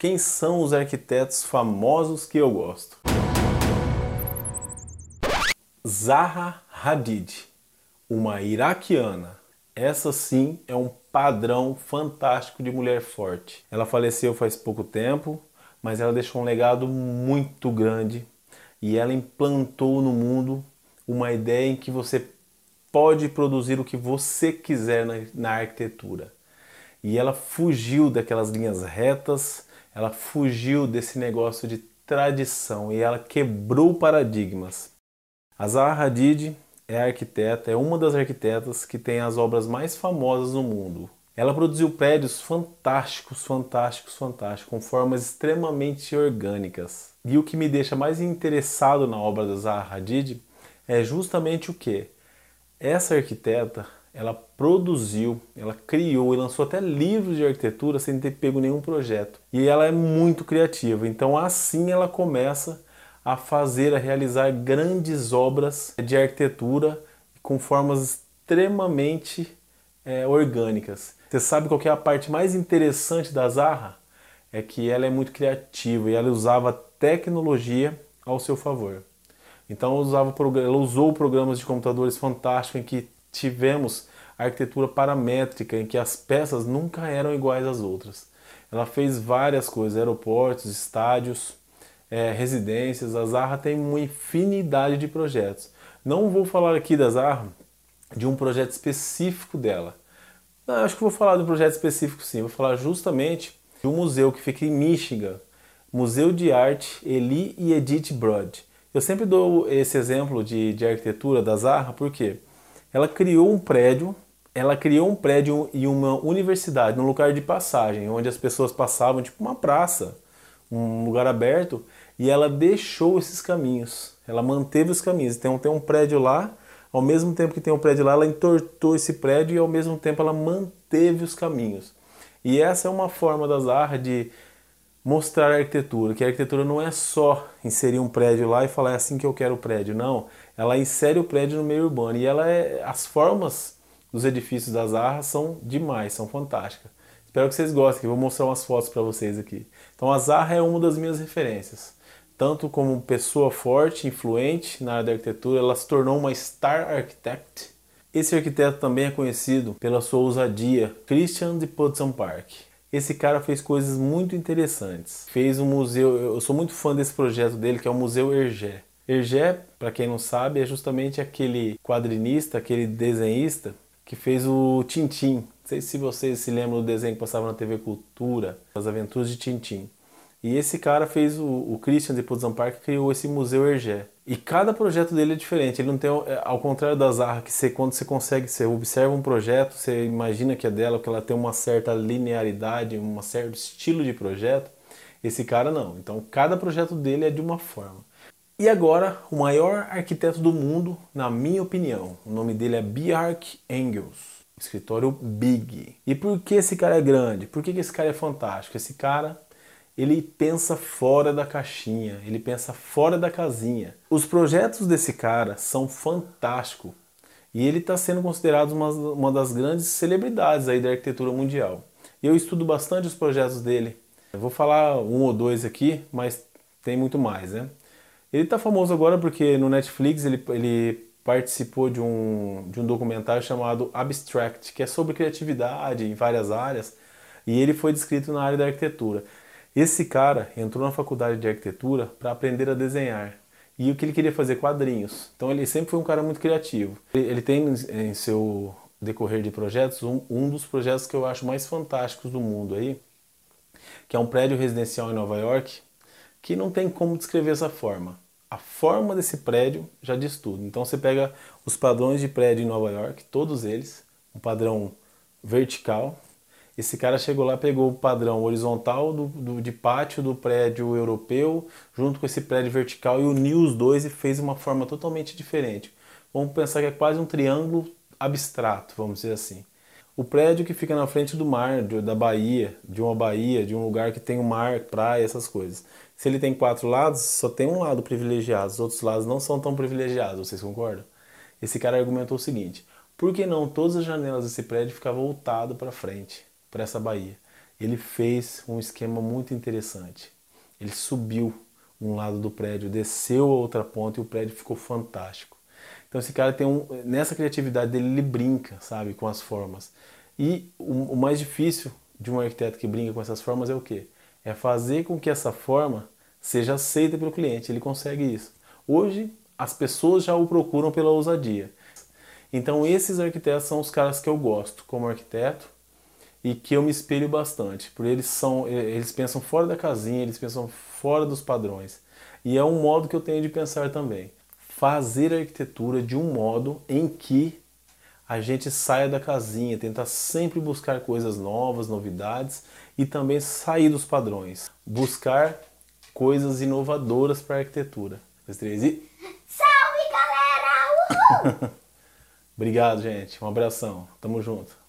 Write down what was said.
Quem são os arquitetos famosos que eu gosto? Zaha Hadid, uma iraquiana. Essa sim é um padrão fantástico de mulher forte. Ela faleceu faz pouco tempo, mas ela deixou um legado muito grande e ela implantou no mundo uma ideia em que você pode produzir o que você quiser na, na arquitetura. E ela fugiu daquelas linhas retas, ela fugiu desse negócio de tradição e ela quebrou paradigmas. A Zaha Hadid é arquiteta, é uma das arquitetas que tem as obras mais famosas no mundo. Ela produziu prédios fantásticos, fantásticos, fantásticos, com formas extremamente orgânicas. E o que me deixa mais interessado na obra da Zaha Hadid é justamente o que? Essa arquiteta, ela produziu, ela criou e lançou até livros de arquitetura sem ter pego nenhum projeto. E ela é muito criativa, então assim ela começa a fazer, a realizar grandes obras de arquitetura com formas extremamente é, orgânicas. Você sabe qual é a parte mais interessante da Zaha? É que ela é muito criativa e ela usava tecnologia ao seu favor. Então ela, usava, ela usou programas de computadores fantásticos em que tivemos arquitetura paramétrica, em que as peças nunca eram iguais às outras. Ela fez várias coisas, aeroportos, estádios, é, residências. A Zaha tem uma infinidade de projetos. Não vou falar aqui da Zaha de um projeto específico dela. Não, acho que vou falar de um projeto específico sim. Vou falar justamente de um museu que fica em Michigan, Museu de Arte Eli e Edith Broad. Eu sempre dou esse exemplo de, de arquitetura da Zaha porque ela criou um prédio, ela criou um prédio e uma universidade, num lugar de passagem, onde as pessoas passavam, tipo uma praça, um lugar aberto, e ela deixou esses caminhos. Ela manteve os caminhos. Então tem um prédio lá, ao mesmo tempo que tem um prédio lá, ela entortou esse prédio e ao mesmo tempo ela manteve os caminhos. E essa é uma forma da Zaha de mostrar a arquitetura, que a arquitetura não é só inserir um prédio lá e falar é assim que eu quero o prédio, não. Ela insere o prédio no meio urbano e ela é, as formas dos edifícios da Zaha são demais, são fantásticas. Espero que vocês gostem, vou mostrar umas fotos para vocês aqui. Então a Zaha é uma das minhas referências. Tanto como pessoa forte, influente na área da arquitetura, ela se tornou uma star architect. Esse arquiteto também é conhecido pela sua ousadia, Christian de Potsdam Park. Esse cara fez coisas muito interessantes. Fez um museu, eu sou muito fã desse projeto dele, que é o Museu Hergé. Hergé, para quem não sabe, é justamente aquele quadrinista, aquele desenhista que fez o Tintim. Não sei se vocês se lembram do desenho que passava na TV Cultura, As Aventuras de Tintim. E esse cara fez o, o Christian de Park criou esse museu Hergé. E cada projeto dele é diferente. Ele não tem, é, ao contrário da Zarra, que você, quando você consegue, você observa um projeto, você imagina que é dela, que ela tem uma certa linearidade, um certo estilo de projeto. Esse cara não. Então cada projeto dele é de uma forma. E agora, o maior arquiteto do mundo, na minha opinião. O nome dele é Bjark Engels. Escritório Big. E por que esse cara é grande? Por que esse cara é fantástico? Esse cara ele pensa fora da caixinha, ele pensa fora da casinha. Os projetos desse cara são fantásticos e ele está sendo considerado uma, uma das grandes celebridades aí da arquitetura mundial. Eu estudo bastante os projetos dele. Eu vou falar um ou dois aqui, mas tem muito mais, né? Ele está famoso agora porque no Netflix ele, ele participou de um, de um documentário chamado Abstract, que é sobre criatividade em várias áreas, e ele foi descrito na área da arquitetura. Esse cara entrou na faculdade de arquitetura para aprender a desenhar. E o que ele queria fazer? Quadrinhos. Então ele sempre foi um cara muito criativo. Ele tem em seu decorrer de projetos um, um dos projetos que eu acho mais fantásticos do mundo aí, que é um prédio residencial em Nova York, que não tem como descrever essa forma. A forma desse prédio já diz tudo. Então você pega os padrões de prédio em Nova York, todos eles, um padrão vertical, esse cara chegou lá, pegou o padrão horizontal do, do, de pátio do prédio europeu, junto com esse prédio vertical, e uniu os dois e fez uma forma totalmente diferente. Vamos pensar que é quase um triângulo abstrato, vamos dizer assim. O prédio que fica na frente do mar, de, da baía, de uma baía, de um lugar que tem o um mar, praia, essas coisas. Se ele tem quatro lados, só tem um lado privilegiado, os outros lados não são tão privilegiados, vocês concordam? Esse cara argumentou o seguinte: por que não todas as janelas desse prédio ficar voltado para frente? Para essa baía. ele fez um esquema muito interessante. Ele subiu um lado do prédio, desceu a outra ponta e o prédio ficou fantástico. Então esse cara tem um, nessa criatividade dele ele brinca, sabe, com as formas. E o, o mais difícil de um arquiteto que brinca com essas formas é o quê? É fazer com que essa forma seja aceita pelo cliente. Ele consegue isso. Hoje as pessoas já o procuram pela ousadia. Então esses arquitetos são os caras que eu gosto como arquiteto e que eu me espelho bastante, porque eles são eles pensam fora da casinha, eles pensam fora dos padrões. E é um modo que eu tenho de pensar também. Fazer arquitetura de um modo em que a gente saia da casinha, tentar sempre buscar coisas novas, novidades e também sair dos padrões. Buscar coisas inovadoras para a arquitetura. Dois, três e. Salve galera! Obrigado, gente. Um abração. Tamo junto.